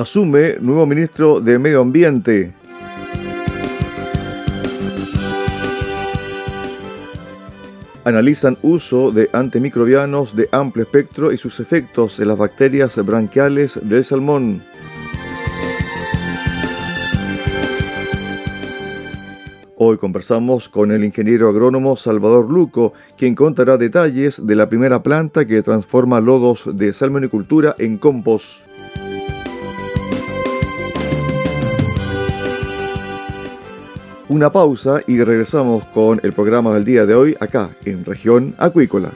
Asume nuevo ministro de Medio Ambiente. Analizan uso de antimicrobianos de amplio espectro y sus efectos en las bacterias branquiales del salmón. Hoy conversamos con el ingeniero agrónomo Salvador Luco, quien contará detalles de la primera planta que transforma lodos de salmonicultura en compost. Una pausa y regresamos con el programa del día de hoy acá en región acuícola.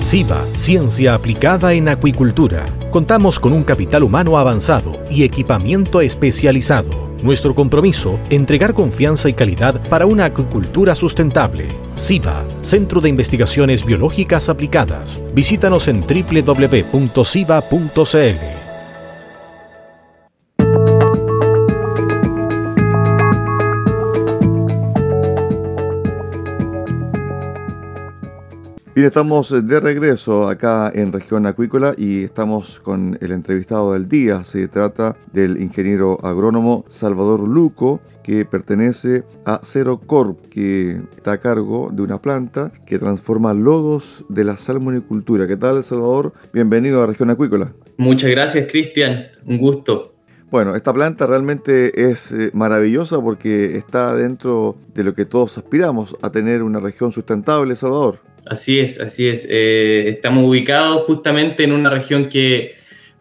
SIVA, Ciencia Aplicada en Acuicultura. Contamos con un capital humano avanzado y equipamiento especializado. Nuestro compromiso, entregar confianza y calidad para una acuicultura sustentable. SIVA, Centro de Investigaciones Biológicas Aplicadas. Visítanos en www.siva.cl. Bien, estamos de regreso acá en región acuícola y estamos con el entrevistado del día. Se trata del ingeniero agrónomo Salvador Luco, que pertenece a Cero Corp, que está a cargo de una planta que transforma lodos de la salmonicultura. ¿Qué tal, Salvador? Bienvenido a región acuícola. Muchas gracias, Cristian. Un gusto. Bueno, esta planta realmente es eh, maravillosa porque está dentro de lo que todos aspiramos a tener una región sustentable, Salvador. Así es, así es. Eh, estamos ubicados justamente en una región que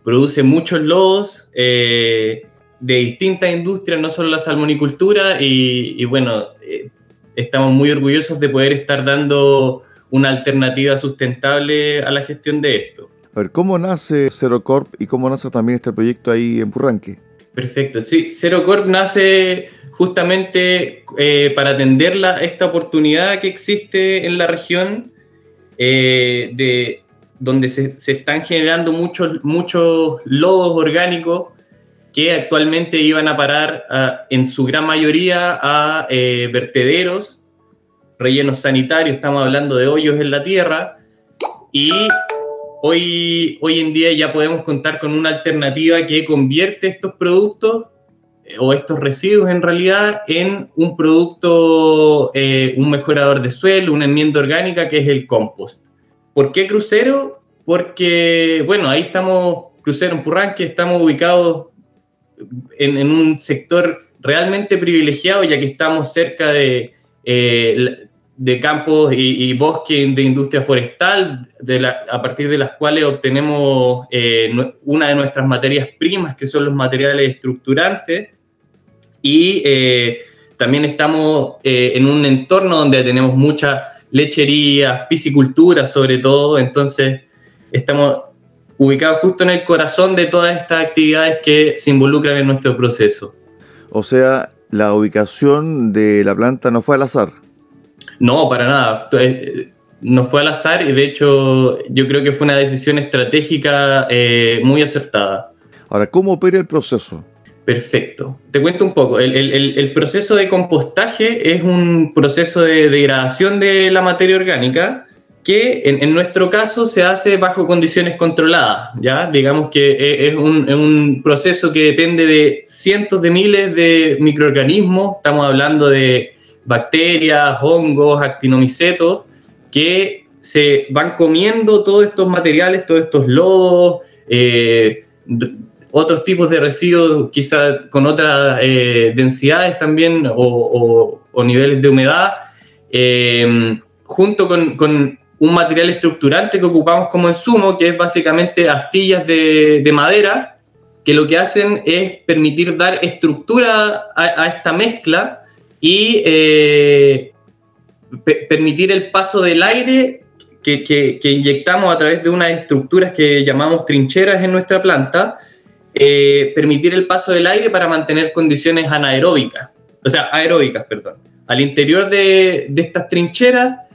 produce muchos lodos eh, de distintas industrias, no solo la salmonicultura, y, bueno, eh, estamos muy orgullosos de poder estar dando una alternativa sustentable a la gestión de esto. A ver, ¿cómo nace Corp y cómo nace también este proyecto ahí en Purranque? Perfecto, sí, Corp nace justamente para atender esta oportunidad que existe en la región eh, de, donde se, están generando muchos, muchos lodos orgánicos que actualmente iban a parar en su gran mayoría a eh, vertederos, rellenos sanitarios, estamos hablando de hoyos en la tierra, y hoy, hoy en día ya podemos contar con una alternativa que convierte estos productos eh, o estos residuos en realidad en un producto, un mejorador de suelo, una enmienda orgánica que es el compost. ¿Por qué crucero? Porque, bueno, ahí estamos, crucero en Purranque, estamos ubicados en, un sector realmente privilegiado, ya que estamos cerca de, eh, de campos y, bosques de industria forestal, a partir de las cuales obtenemos eh, una de nuestras materias primas, que son los materiales estructurantes, y eh, también estamos en un entorno donde tenemos mucha lechería, piscicultura sobre todo, entonces estamos ubicados justo en el corazón de todas estas actividades que se involucran en nuestro proceso. O sea, la ubicación de la planta no fue al azar. No, para nada. Eh, no fue al azar y de hecho yo creo que fue una decisión estratégica eh, muy acertada. Ahora, ¿cómo opera el proceso? Perfecto. Te cuento un poco. El, proceso de compostaje es un proceso de degradación de la materia orgánica que en, nuestro caso se hace bajo condiciones controladas. ¿ya? Digamos que e, es un, proceso que depende de cientos de miles de microorganismos. Estamos hablando de bacterias, hongos, actinomicetos, que se van comiendo todos estos materiales, todos estos lodos. Eh, otros tipos de residuos, quizá con otras eh, densidades también o, niveles de humedad, eh, junto con, un material estructurante que ocupamos como insumo, que es básicamente astillas de, madera, que lo que hacen es permitir dar estructura a, esta mezcla y eh, permitir el paso del aire que, inyectamos a través de unas estructuras que llamamos trincheras en nuestra planta, eh, permitir el paso del aire para mantener condiciones anaeróbicas, o sea, aeróbicas, perdón. Al interior de, de estas trincheras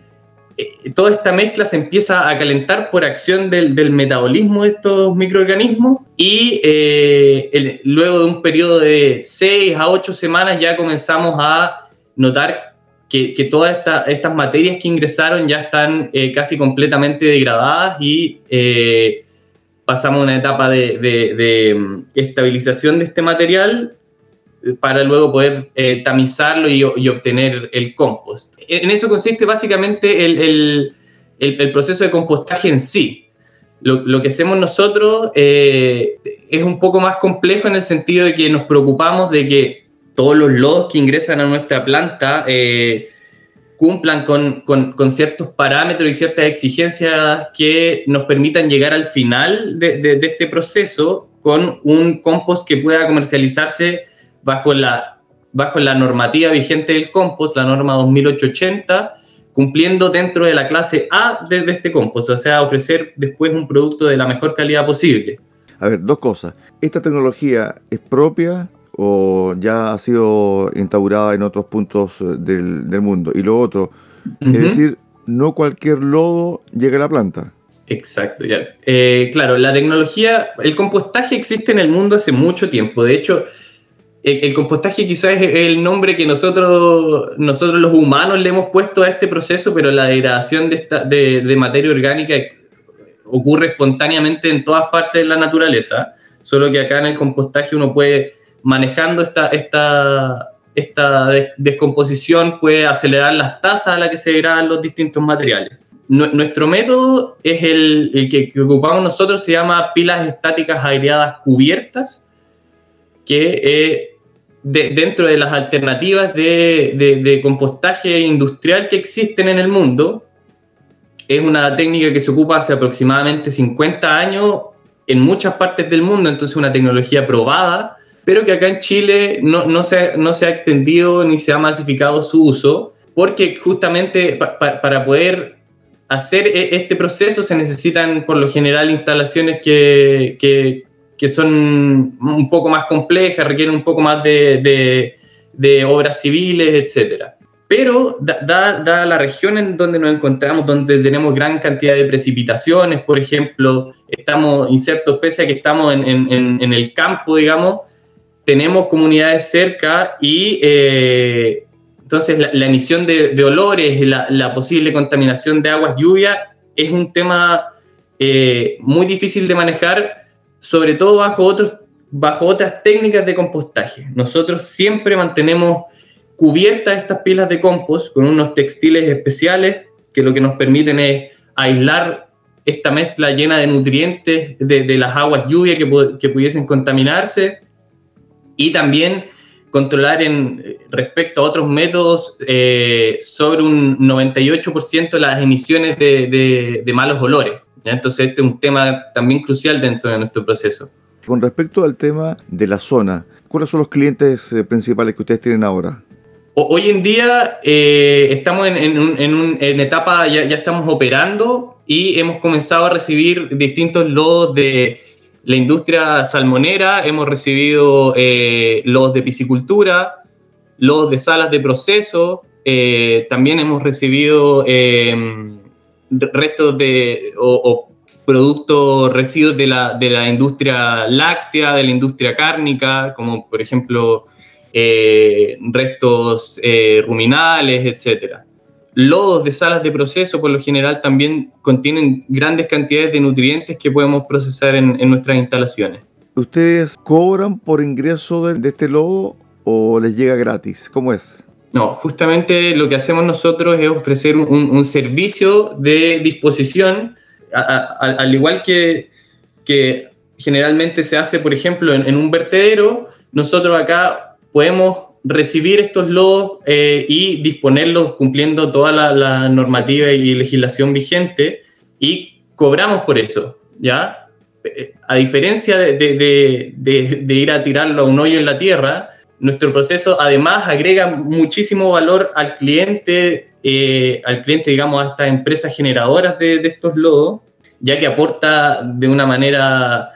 eh, toda esta mezcla se empieza a calentar por acción del, metabolismo de estos microorganismos y eh, luego de un periodo de 6 a 8 semanas ya comenzamos a notar que, todas estas materias que ingresaron ya están casi completamente degradadas y pasamos una etapa de mm, estabilización de este material para luego poder eh, tamizarlo y, obtener el compost. En eso consiste básicamente el, proceso de compostaje en sí. Lo, que hacemos nosotros eh, es un poco más complejo en el sentido de que nos preocupamos de que todos los lodos que ingresan a nuestra planta eh, cumplan con, ciertos parámetros y ciertas exigencias que nos permitan llegar al final de, de este proceso con un compost que pueda comercializarse bajo la, bajo la normativa vigente del compost, la norma 2880, cumpliendo dentro de la clase A de, este compost, o sea, ofrecer después un producto de la mejor calidad posible. A ver, dos cosas. ¿Esta tecnología es propia o ya ha sido instaurada en otros puntos eh, del, mundo? Y lo otro, es decir, no cualquier lodo llega a la planta. Exacto, ya. Eh, claro, la tecnología, el compostaje existe en el mundo hace mucho tiempo. De hecho, el, compostaje quizás es el nombre que nosotros, nosotros los humanos le hemos puesto a este proceso, pero la degradación de, esta, de, materia orgánica ocurre espontáneamente en todas partes de la naturaleza, solo que acá en el compostaje uno puede, manejando esta, esta, esta descomposición, puede acelerar las tasas a las que se degradan los distintos materiales. Nuestro método es el, el que, que ocupamos nosotros, se llama pilas estáticas aireadas cubiertas, que eh, dentro de las alternativas de, compostaje industrial que existen en el mundo, es una técnica que se ocupa hace aproximadamente 50 años en muchas partes del mundo, entonces una tecnología probada, pero que acá en Chile no, no, se, no se ha extendido ni se ha masificado su uso, porque justamente para poder hacer e, este proceso se necesitan por lo general instalaciones que, que, que son un poco más complejas, requieren un poco más de, de, obras civiles, etc. Pero da, la región en donde nos encontramos, donde tenemos gran cantidad de precipitaciones, por ejemplo, estamos insertos, pese a que estamos en, en, en el campo, digamos, tenemos comunidades cerca y eh, entonces la, emisión de, de olores, la, la, posible contaminación de aguas lluvia es un tema eh, muy difícil de manejar sobre todo bajo, otros, bajo otras técnicas de compostaje. Nosotros siempre mantenemos cubiertas estas pilas de compost con unos textiles especiales que lo que nos permiten es aislar esta mezcla llena de nutrientes de, las aguas lluvia que, que, pudiesen contaminarse y también controlar en, respecto a otros métodos eh, sobre un 98% las emisiones de, de malos olores. Entonces este es un tema también crucial dentro de nuestro proceso. Con respecto al tema de la zona, ¿cuáles son los clientes eh, principales que ustedes tienen ahora? Hoy en día eh, estamos en, en, etapa, ya, ya, estamos operando y hemos comenzado a recibir distintos lodos de la industria salmonera, hemos recibido eh, de piscicultura, lodos de salas de proceso, también hemos recibido restos de, o, productos, residuos de la, de la, industria láctea, de la industria cárnica, como por ejemplo eh, restos eh, ruminales, etc. Lodos de salas de proceso, por lo general, también contienen grandes cantidades de nutrientes que podemos procesar en, nuestras instalaciones. ¿Ustedes cobran por ingreso de, de este lodo o les llega gratis? ¿Cómo es? No, justamente lo que hacemos nosotros es ofrecer un, servicio de disposición, al igual que, que, generalmente se hace, por ejemplo, en, un vertedero, nosotros acá podemos recibir estos lodos eh, y disponerlos cumpliendo toda la, normativa y legislación vigente y cobramos por eso, ¿ya? a diferencia de, ir a tirarlo a un hoyo en la tierra, nuestro proceso además agrega muchísimo valor al cliente, eh, al cliente, digamos, a estas empresas generadoras de, estos lodos, ya que aporta de una manera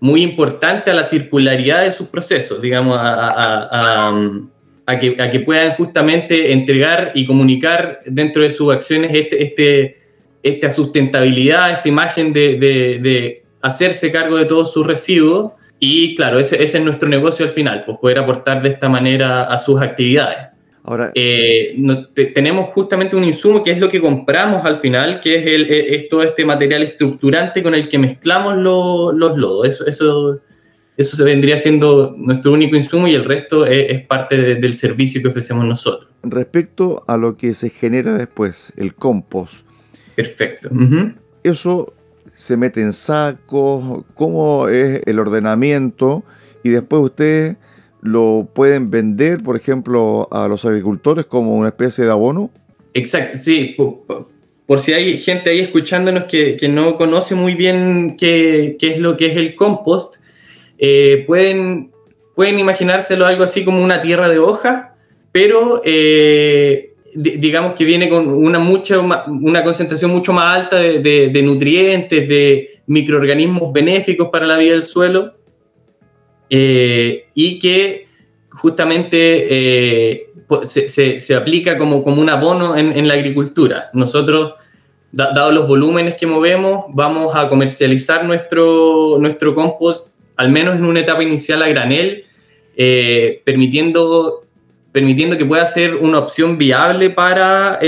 muy importante a la circularidad de sus procesos, digamos, a, que, puedan justamente entregar y comunicar dentro de sus acciones este, este, esta sustentabilidad, esta imagen de, hacerse cargo de todos sus residuos. Y claro, ese, es nuestro negocio al final, pues poder aportar de esta manera a sus actividades. Ahora, eh, tenemos justamente un insumo que es lo que compramos al final, que es, el, todo este material estructurante con el que mezclamos los lodos. Eso, eso, eso se vendría siendo nuestro único insumo y el resto es, parte del servicio que ofrecemos nosotros. Respecto a lo que se genera después, el compost. Perfecto. Eso se mete en sacos, cómo es el ordenamiento y después ustedes lo pueden vender, por ejemplo, a los agricultores como una especie de abono. Exacto, sí. Por, si hay gente ahí escuchándonos que, no conoce muy bien qué, es lo que es el compost, eh, pueden, pueden imaginárselo algo así como una tierra de hojas, pero eh, digamos que viene con una, mucha, una concentración mucho más alta de, nutrientes, de microorganismos benéficos para la vida del suelo, eh, y que justamente eh, se, aplica como, como un abono en, la agricultura. Nosotros, dado los volúmenes que movemos, vamos a comercializar nuestro, nuestro compost, al menos en una etapa inicial a granel, eh, permitiendo permitiendo que pueda ser una opción viable para,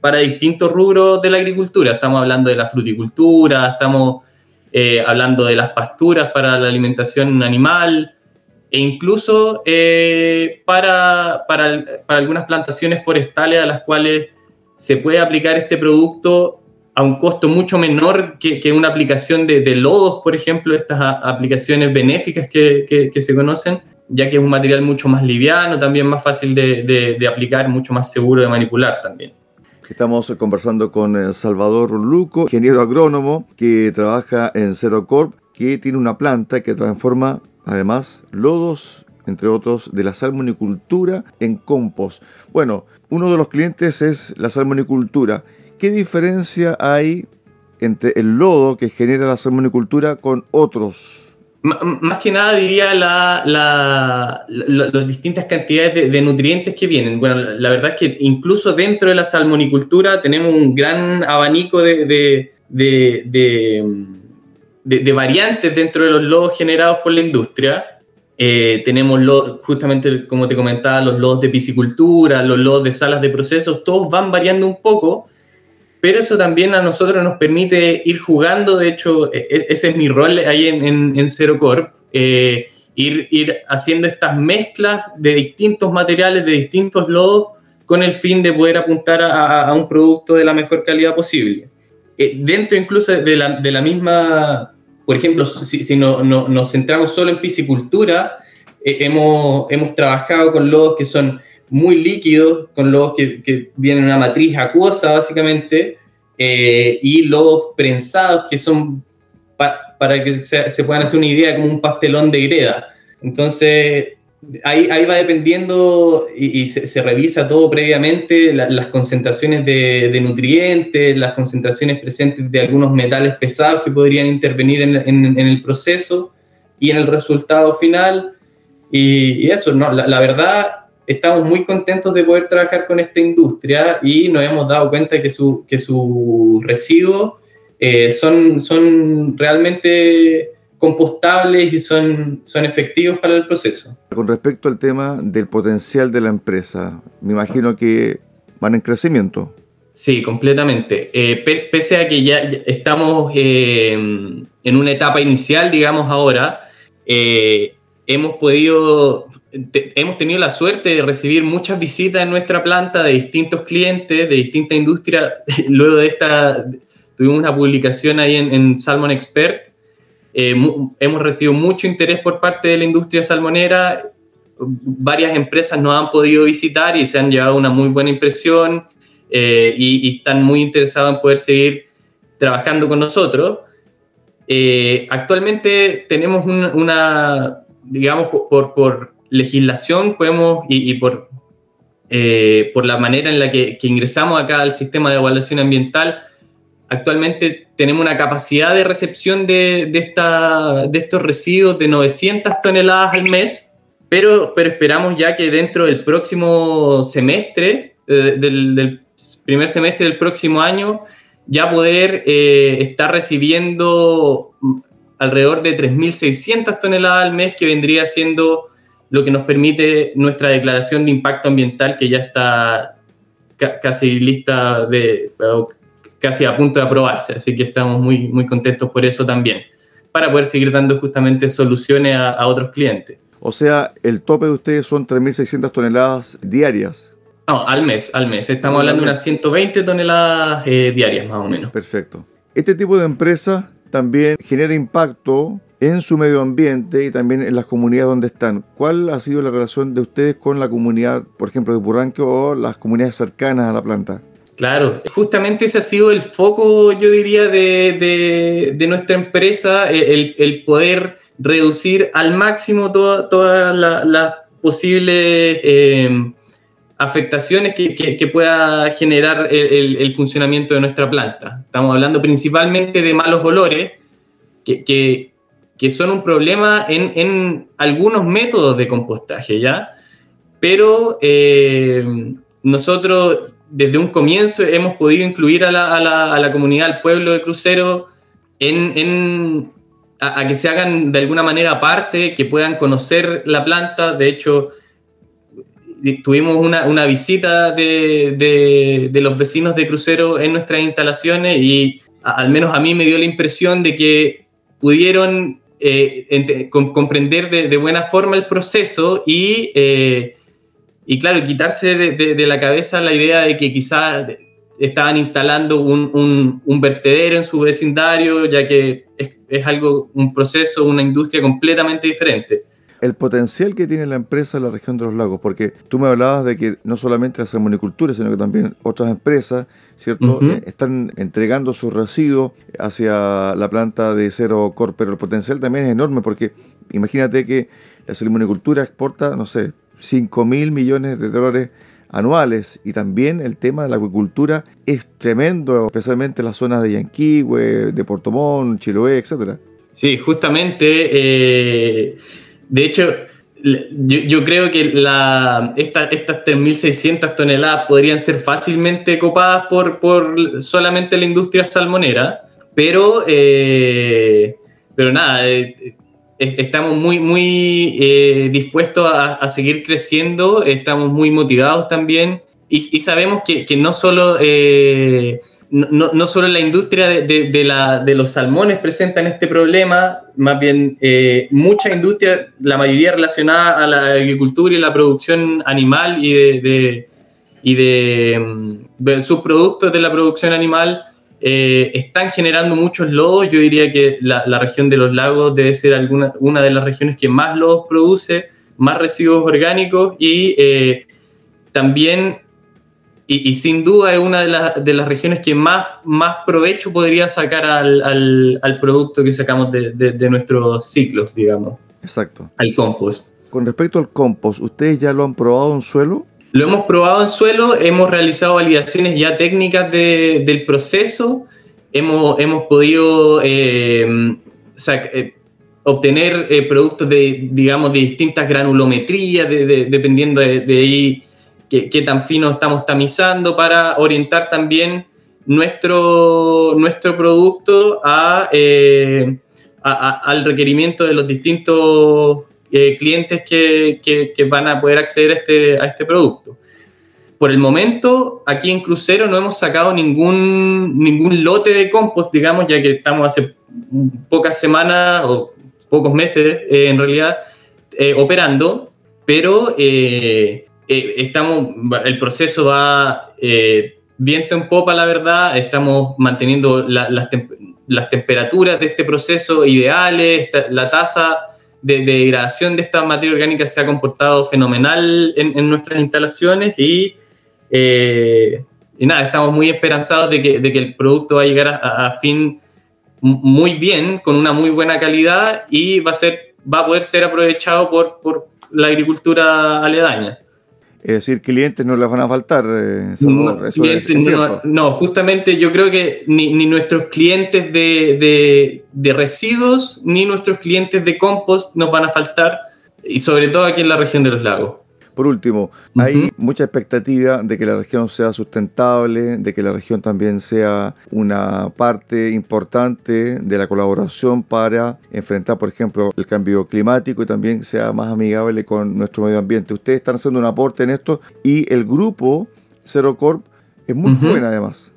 para distintos rubros de la agricultura. Estamos hablando de la fruticultura, estamos eh, hablando de las pasturas para la alimentación animal e incluso eh, para, para, algunas plantaciones forestales a las cuales se puede aplicar este producto a un costo mucho menor que, una aplicación de, de, lodos, por ejemplo, estas aplicaciones benéficas que, que, se conocen ya que es un material mucho más liviano, también más fácil de, aplicar, mucho más seguro de manipular también. Estamos conversando con eh, Salvador Luco, ingeniero agrónomo que trabaja en Corp, que tiene una planta que transforma además lodos, entre otros, de la salmonicultura en compost. Bueno, uno de los clientes es la salmonicultura. ¿Qué diferencia hay entre el lodo que genera la salmonicultura con otros más que nada diría las distintas cantidades de, nutrientes que vienen. Bueno, la verdad es que incluso dentro de la salmonicultura tenemos un gran abanico de, de variantes dentro de los lodos generados por la industria. Eh, tenemos justamente, como te comentaba, los lodos de piscicultura, los lodos de salas de procesos, todos van variando un poco pero eso también a nosotros nos permite ir jugando, de hecho, e, e, ese es mi rol ahí en, en, Zero Corp, eh, ir, ir haciendo estas mezclas de distintos materiales, de distintos lodos, con el fin de poder apuntar a, un producto de la mejor calidad posible. Eh, dentro incluso de la, de la, misma, por ejemplo, si, si no, no, nos centramos solo en piscicultura, eh, hemos, hemos trabajado con lodos que son muy líquidos, con lodos que, que vienen en una matriz acuosa, básicamente, eh, y lodos prensados, que son para que se, puedan hacer una idea, como un pastelón de greda. Entonces, ahí, ahí va dependiendo y, se, revisa todo previamente, las concentraciones de, nutrientes, las concentraciones presentes de algunos metales pesados que podrían intervenir en, en, el proceso y en el resultado final. Y, eso, ¿no? la, la verdad estamos muy contentos de poder trabajar con esta industria y nos hemos dado cuenta que, su, que sus residuos eh, son, son realmente compostables y son, son efectivos para el proceso. Con respecto al tema del potencial de la empresa, me imagino que van en crecimiento. Sí, completamente. Eh, pese a que ya estamos eh, en una etapa inicial, digamos ahora, hemos podido hemos tenido la suerte de recibir muchas visitas en nuestra planta de distintos clientes, de distintas industrias. Luego de esta, tuvimos una publicación ahí en, Salmon Expert. Eh, hemos recibido mucho interés por parte de la industria salmonera. Varias empresas nos han podido visitar y se han llevado una muy buena impresión eh, y, y están muy interesados en poder seguir trabajando con nosotros. actualmente tenemos una, digamos, por, por, legislación podemos y, por, por la manera en la que, ingresamos acá al sistema de evaluación ambiental, actualmente tenemos una capacidad de recepción de, esta, de estos residuos de 900 toneladas al mes, pero, pero esperamos ya que dentro del próximo semestre, eh, del, primer semestre del próximo año, ya poder eh, estar recibiendo alrededor de 3.600 toneladas al mes, que vendría siendo lo que nos permite nuestra declaración de impacto ambiental, que ya está casi lista de, casi a punto de aprobarse, así que estamos muy, muy contentos por eso también, para poder seguir dando justamente soluciones a, otros clientes. O sea, el tope de ustedes son 3.600 toneladas diarias. No, al mes, al mes. Estamos hablando de unas 120 toneladas eh, diarias más o menos. Perfecto. Este tipo de empresa también genera impacto en su medio ambiente y también en las comunidades donde están. ¿Cuál ha sido la relación de ustedes con la comunidad, por ejemplo, de Burranque o las comunidades cercanas a la planta? Claro, justamente ese ha sido el foco, yo diría, de, nuestra empresa, el, poder reducir al máximo todas las posibles eh, afectaciones que, pueda generar el, funcionamiento de nuestra planta. Estamos hablando principalmente de malos olores, que, son un problema en, algunos métodos de compostaje, ¿ya? Pero eh, nosotros desde un comienzo hemos podido incluir a la, comunidad, al pueblo de Crucero, en, a, que se hagan de alguna manera parte, que puedan conocer la planta. De hecho, tuvimos una, visita de, los vecinos de Crucero en nuestras instalaciones y al menos a mí me dio la impresión de que pudieron eh, comprender de, buena forma el proceso y... Eh, y claro, quitarse de, la cabeza la idea de que quizás estaban instalando un, vertedero en su vecindario, ya que es, algo, un proceso, una industria completamente diferente. El potencial que tiene la empresa en la región de los lagos, porque tú me hablabas de que no solamente la salmonicultura, sino que también otras empresas, ¿cierto? Eh, están entregando sus residuos hacia la planta de Cero Corp, pero el potencial también es enorme, porque imagínate que la salmonicultura exporta, no sé, 5 mil millones de dólares anuales y también el tema de la acuicultura es tremendo, especialmente en las zonas de Yanquihue, de Portomón, Chiloé, etc. Sí, justamente, eh, de hecho, yo, creo que la, estas 3.600 toneladas podrían ser fácilmente copadas por, solamente la industria salmonera, pero, eh, pero nada, eh, estamos muy, muy eh, dispuestos a, seguir creciendo, estamos muy motivados también y, sabemos que, no solo... Eh, no, solo la industria de, los salmones presentan este problema, más bien eh, mucha industria, la mayoría relacionada a la agricultura y la producción animal y de, y de mm, subproductos de la producción animal, eh, están generando muchos lodos. Yo diría que la, región de los lagos debe ser alguna, una de las regiones que más lodos produce, más residuos orgánicos y eh, también, y, sin duda, es una de, las regiones que más, más provecho podría sacar al, producto que sacamos de, nuestros ciclos, digamos. Exacto. Al compost. Con respecto al compost, ¿ustedes ya lo han probado en suelo? Lo hemos probado en suelo, hemos realizado validaciones ya técnicas del proceso, hemos, hemos podido eh, eh, obtener eh, productos de, digamos, de distintas granulometrías, dependiendo de, ahí qué, tan fino estamos tamizando, para orientar también nuestro, nuestro producto a, al requerimiento de los distintos eh, clientes que, que, van a poder acceder a este, a este producto. Por el momento, aquí en Crucero no hemos sacado ningún, ningún lote de compost, digamos, ya que estamos hace pocas semanas o pocos meses eh, en realidad eh, operando, pero estamos, el proceso va viento en popa, la verdad, estamos manteniendo las, las temperaturas de este proceso ideales, la tasa de, degradación de esta materia orgánica se ha comportado fenomenal en, nuestras instalaciones eh, y, nada, estamos muy esperanzados de que, el producto va a llegar a, fin muy bien, con una muy buena calidad y va a, ser, va a poder ser aprovechado por, por la agricultura aledaña. Es decir, clientes no les van a faltar, eh, no, justamente yo creo que ni, nuestros clientes de, de, residuos ni nuestros clientes de compost nos van a faltar, y sobre todo aquí en la región de los lagos. Por último, hay mucha expectativa de que la región sea sustentable, de que la región también sea una parte importante de la colaboración para enfrentar, por ejemplo, el cambio climático y también sea más amigable con nuestro medio ambiente. Ustedes están haciendo un aporte en esto y el grupo Zero Corp es muy joven además.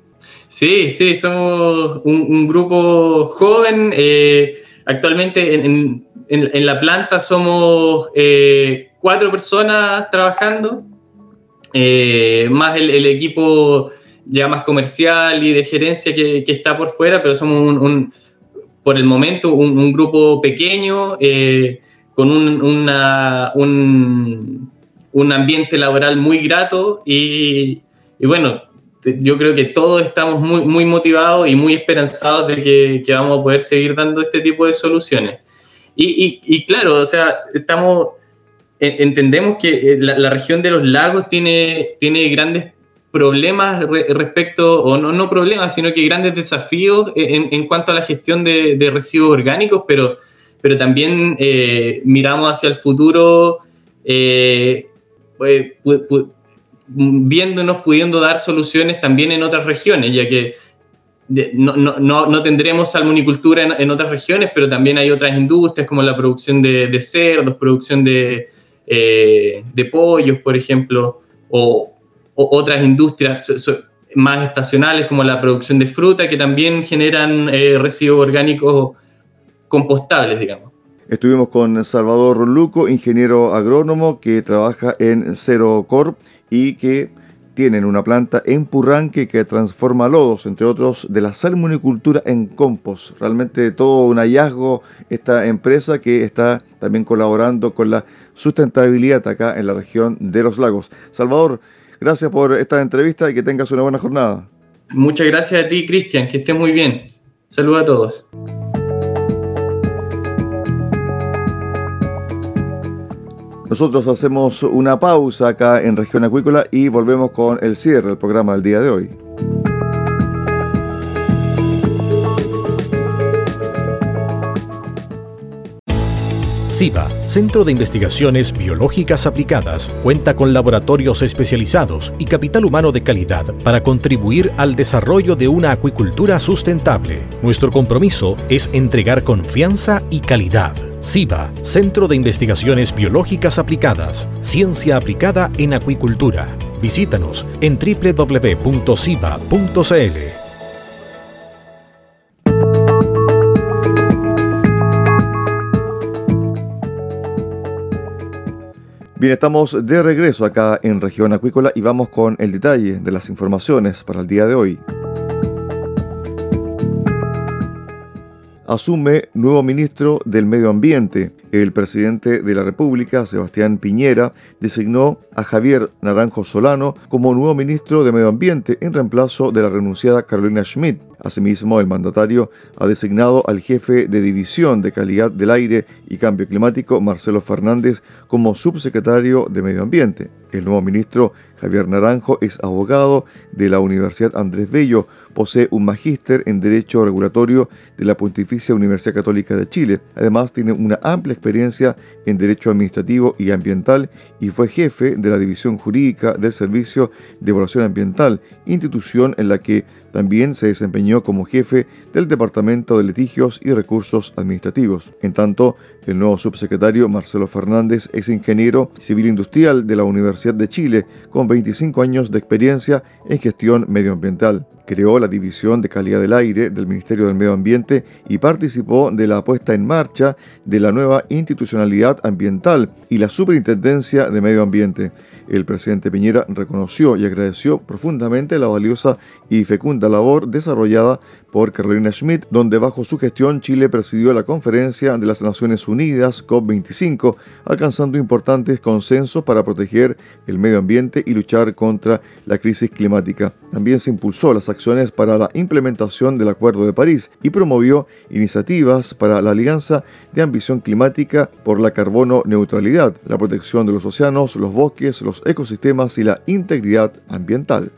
Sí, sí, somos un, grupo joven. Eh, actualmente en, la planta somos eh, cuatro personas trabajando, eh, más el, equipo ya más comercial y de gerencia que, está por fuera, pero somos un, por el momento un, grupo pequeño eh, con un, un, ambiente laboral muy grato y, bueno, yo creo que todos estamos muy, muy motivados y muy esperanzados de que, vamos a poder seguir dando este tipo de soluciones. Y claro, o sea, estamos entendemos que eh, la, región de los lagos tiene, tiene grandes problemas respecto, o no, no problemas, sino que grandes desafíos en, en cuanto a la gestión de, de, residuos orgánicos, pero, pero también eh, miramos hacia el futuro eh, pues, viéndonos, pudiendo dar soluciones también en otras regiones, ya que no, no, no, tendremos salmonicultura en, en, otras regiones, pero también hay otras industrias como la producción de, de cerdos, producción de, eh, de pollos, por ejemplo, o, otras industrias más estacionales como la producción de fruta que también generan eh, residuos orgánicos compostables, digamos. Estuvimos con Salvador Luco, ingeniero agrónomo que trabaja en Cero Corp y que tienen una planta en Purranque que transforma lodos, entre otros, de la salmonicultura en compost. Realmente todo un hallazgo esta empresa que está también colaborando con la sustentabilidad acá en la región de los lagos. Salvador, gracias por esta entrevista y que tengas una buena jornada. Muchas gracias a ti, Cristian, que estés muy bien. Saludos a todos. Nosotros hacemos una pausa acá en Región Acuícola y volvemos con el cierre del programa del día de hoy. CIBA, Centro de Investigaciones Biológicas Aplicadas, cuenta con laboratorios especializados y capital humano de calidad para contribuir al desarrollo de una acuicultura sustentable. Nuestro compromiso es entregar confianza y calidad. CIBA, Centro de Investigaciones Biológicas Aplicadas, Ciencia aplicada en acuicultura. Visítanos en www.ciba.cl. Bien, estamos de regreso acá en región acuícola y vamos con el detalle de las informaciones para el día de hoy. Asume nuevo ministro del Medio Ambiente. El presidente de la República, Sebastián Piñera, designó a Javier Naranjo Solano como nuevo ministro de Medio Ambiente en reemplazo de la renunciada Carolina Schmidt. Asimismo, el mandatario ha designado al jefe de División de Calidad del Aire y Cambio Climático, Marcelo Fernández, como subsecretario de Medio Ambiente. El nuevo ministro, Javier Naranjo, es abogado de la Universidad Andrés Bello, posee un magíster en Derecho Regulatorio de la Pontificia Universidad Católica de Chile. Además, tiene una amplia experiencia en Derecho Administrativo y Ambiental y fue jefe de la División Jurídica del Servicio de Evaluación Ambiental, institución en la que también se desempeñó como jefe del Departamento de Litigios y Recursos Administrativos. En tanto, el nuevo subsecretario Marcelo Fernández es ingeniero civil industrial de la Universidad de Chile, con 25 años de experiencia en gestión medioambiental. Creó la División de Calidad del Aire del Ministerio del Medio Ambiente y participó de la puesta en marcha de la nueva institucionalidad ambiental y la Superintendencia de Medio Ambiente. El presidente Piñera reconoció y agradeció profundamente la valiosa y fecunda labor desarrollada por Carolina Schmidt, donde bajo su gestión Chile presidió la conferencia de las Naciones Unidas COP25, alcanzando importantes consensos para proteger el medio ambiente y luchar contra la crisis climática. También se impulsó las acciones para la implementación del Acuerdo de París y promovió iniciativas para la Alianza de Ambición Climática por la Carbono Neutralidad, la protección de los océanos, los bosques, los ecosistemas y la integridad ambiental.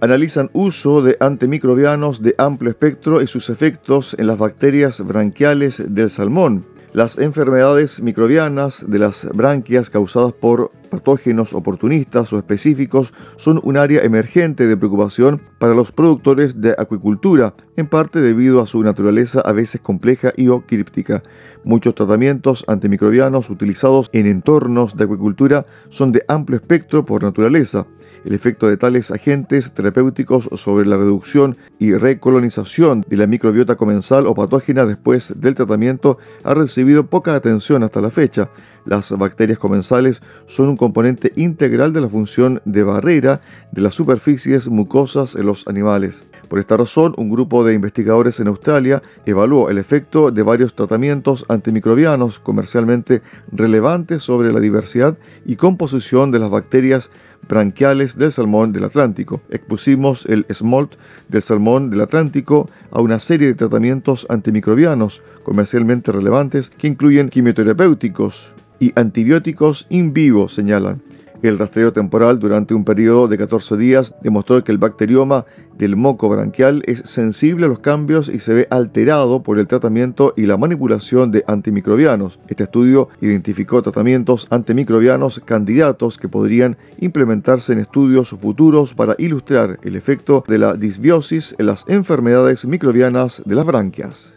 Analizan uso de antimicrobianos de amplio espectro y sus efectos en las bacterias branquiales del salmón. Las enfermedades microbianas de las branquias causadas por patógenos oportunistas o específicos son un área emergente de preocupación para los productores de acuicultura, en parte debido a su naturaleza a veces compleja y o críptica. Muchos tratamientos antimicrobianos utilizados en entornos de acuicultura son de amplio espectro por naturaleza. El efecto de tales agentes terapéuticos sobre la reducción y recolonización de la microbiota comensal o patógena después del tratamiento ha recibido poca atención hasta la fecha. Las bacterias comensales son un componente integral de la función de barrera de las superficies mucosas en los animales. Por esta razón, un grupo de investigadores en Australia evaluó el efecto de varios tratamientos antimicrobianos comercialmente relevantes sobre la diversidad y composición de las bacterias branquiales del salmón del Atlántico. Expusimos el smolt del salmón del Atlántico a una serie de tratamientos antimicrobianos comercialmente relevantes que incluyen quimioterapéuticos y antibióticos in vivo, señalan. El rastreo temporal durante un periodo de 14 días demostró que el bacterioma del moco branquial es sensible a los cambios y se ve alterado por el tratamiento y la manipulación de antimicrobianos. Este estudio identificó tratamientos antimicrobianos candidatos que podrían implementarse en estudios futuros para ilustrar el efecto de la disbiosis en las enfermedades microbianas de las branquias.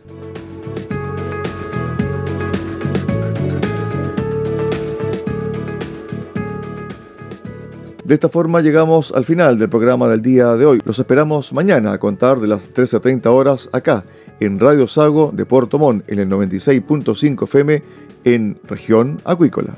De esta forma llegamos al final del programa del día de hoy. Los esperamos mañana a contar de las 13.30 horas acá en Radio Sago de Puerto Montt en el 96.5 FM en región acuícola.